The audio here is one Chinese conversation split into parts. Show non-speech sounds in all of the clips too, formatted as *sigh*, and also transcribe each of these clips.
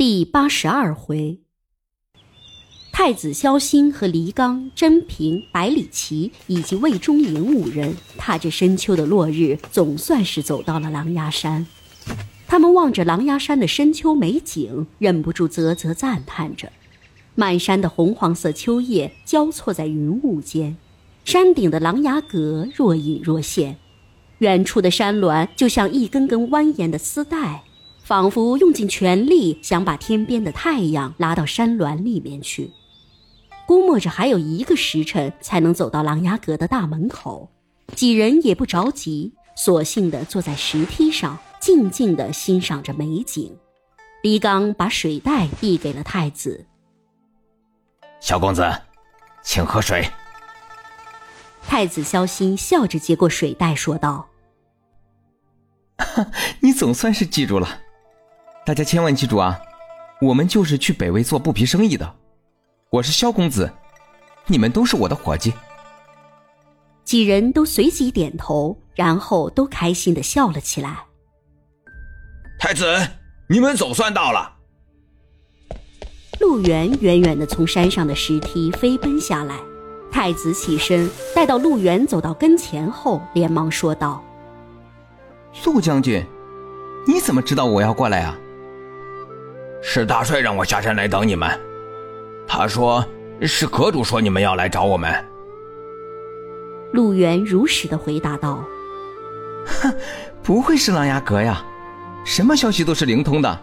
第八十二回，太子萧兴和黎刚、甄平、百里奇以及魏忠营五人，踏着深秋的落日，总算是走到了狼牙山。他们望着狼牙山的深秋美景，忍不住啧啧赞叹着。满山的红黄色秋叶交错在云雾间，山顶的狼牙阁若隐若现，远处的山峦就像一根根蜿蜒的丝带。仿佛用尽全力想把天边的太阳拉到山峦里面去。估摸着还有一个时辰才能走到琅琊阁的大门口，几人也不着急，索性的坐在石梯上，静静的欣赏着美景。李刚把水袋递给了太子。小公子，请喝水。太子萧心笑着接过水袋，说道：“ *laughs* 你总算是记住了。”大家千万记住啊，我们就是去北魏做布匹生意的。我是萧公子，你们都是我的伙计。几人都随即点头，然后都开心的笑了起来。太子，你们总算到了。陆源远远的从山上的石梯飞奔下来，太子起身，待到陆源走到跟前后，连忙说道：“陆将军，你怎么知道我要过来啊？”是大帅让我下山来等你们，他说是阁主说你们要来找我们。陆源如实的回答道：“哼，不会是琅琊阁呀？什么消息都是灵通的。”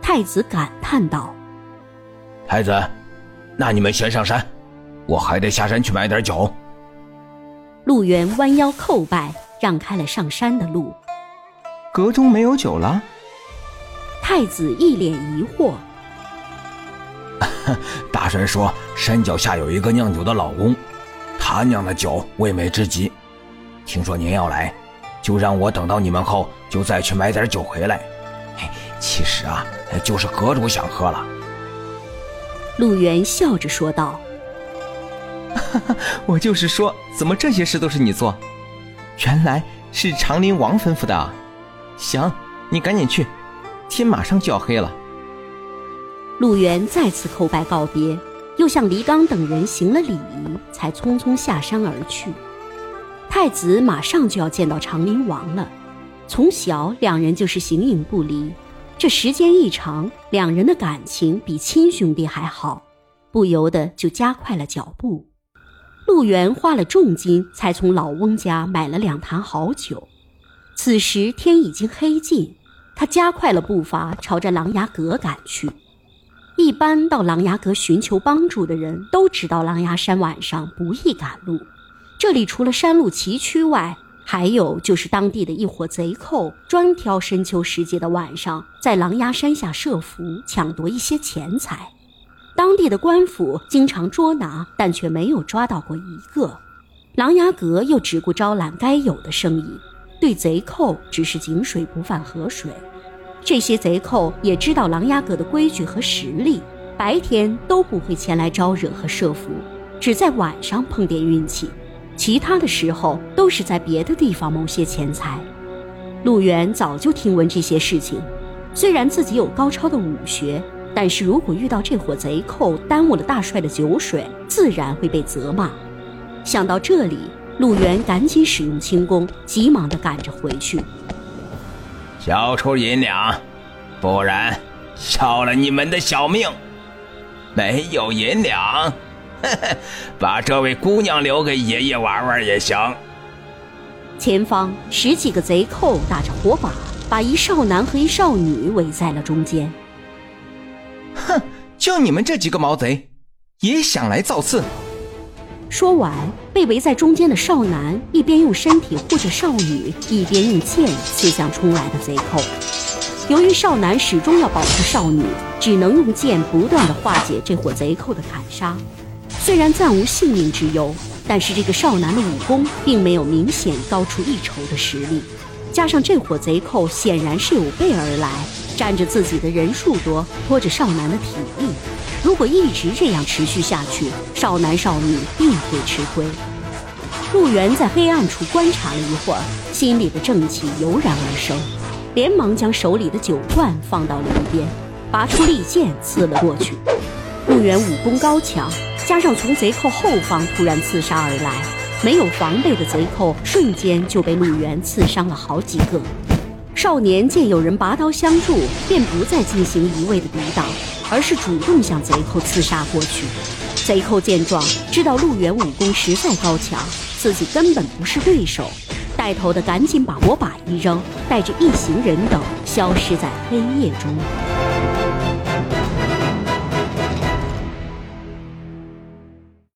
太子感叹道：“太子，那你们先上山，我还得下山去买点酒。”陆源弯腰叩拜，让开了上山的路。阁中没有酒了。太子一脸疑惑。*laughs* 大神说，山脚下有一个酿酒的老翁，他酿的酒味美至极。听说您要来，就让我等到你们后，就再去买点酒回来。其实啊，就是阁主想喝了。陆源笑着说道：“ *laughs* 我就是说，怎么这些事都是你做？原来是长林王吩咐的。行，你赶紧去。”天马上就要黑了，陆源再次叩拜告别，又向黎刚等人行了礼仪，才匆匆下山而去。太子马上就要见到长林王了，从小两人就是形影不离，这时间一长，两人的感情比亲兄弟还好，不由得就加快了脚步。陆源花了重金才从老翁家买了两坛好酒，此时天已经黑尽。他加快了步伐，朝着琅琊阁赶去。一般到琅琊阁寻求帮助的人都知道，琅琊山晚上不易赶路。这里除了山路崎岖外，还有就是当地的一伙贼寇，专挑深秋时节的晚上，在琅琊山下设伏，抢夺一些钱财。当地的官府经常捉拿，但却没有抓到过一个。琅琊阁又只顾招揽该有的生意。对贼寇只是井水不犯河水，这些贼寇也知道琅琊阁的规矩和实力，白天都不会前来招惹和设伏，只在晚上碰点运气，其他的时候都是在别的地方谋些钱财。陆源早就听闻这些事情，虽然自己有高超的武学，但是如果遇到这伙贼寇，耽误了大帅的酒水，自然会被责骂。想到这里。陆源赶紧使用轻功，急忙的赶着回去，交出银两，不然要了你们的小命。没有银两，*laughs* 把这位姑娘留给爷爷玩玩也行。前方十几个贼寇打着火把，把一少男和一少女围在了中间。哼，就你们这几个毛贼，也想来造次？说完，被围在中间的少男一边用身体护着少女，一边用剑刺向冲来的贼寇。由于少男始终要保护少女，只能用剑不断的化解这伙贼寇的砍杀。虽然暂无性命之忧，但是这个少男的武功并没有明显高出一筹的实力，加上这伙贼寇显然是有备而来，占着自己的人数多，拖着少男的体力。如果一直这样持续下去，少男少女定会吃亏。陆源在黑暗处观察了一会儿，心里的正气油然而生，连忙将手里的酒罐放到了一边，拔出利剑刺了过去。陆源武功高强，加上从贼寇后方突然刺杀而来，没有防备的贼寇瞬间就被陆源刺伤了好几个。少年见有人拔刀相助，便不再进行一味的抵挡，而是主动向贼寇刺杀过去。贼寇见状，知道陆远武功实在高强，自己根本不是对手，带头的赶紧把火把一扔，带着一行人等消失在黑夜中。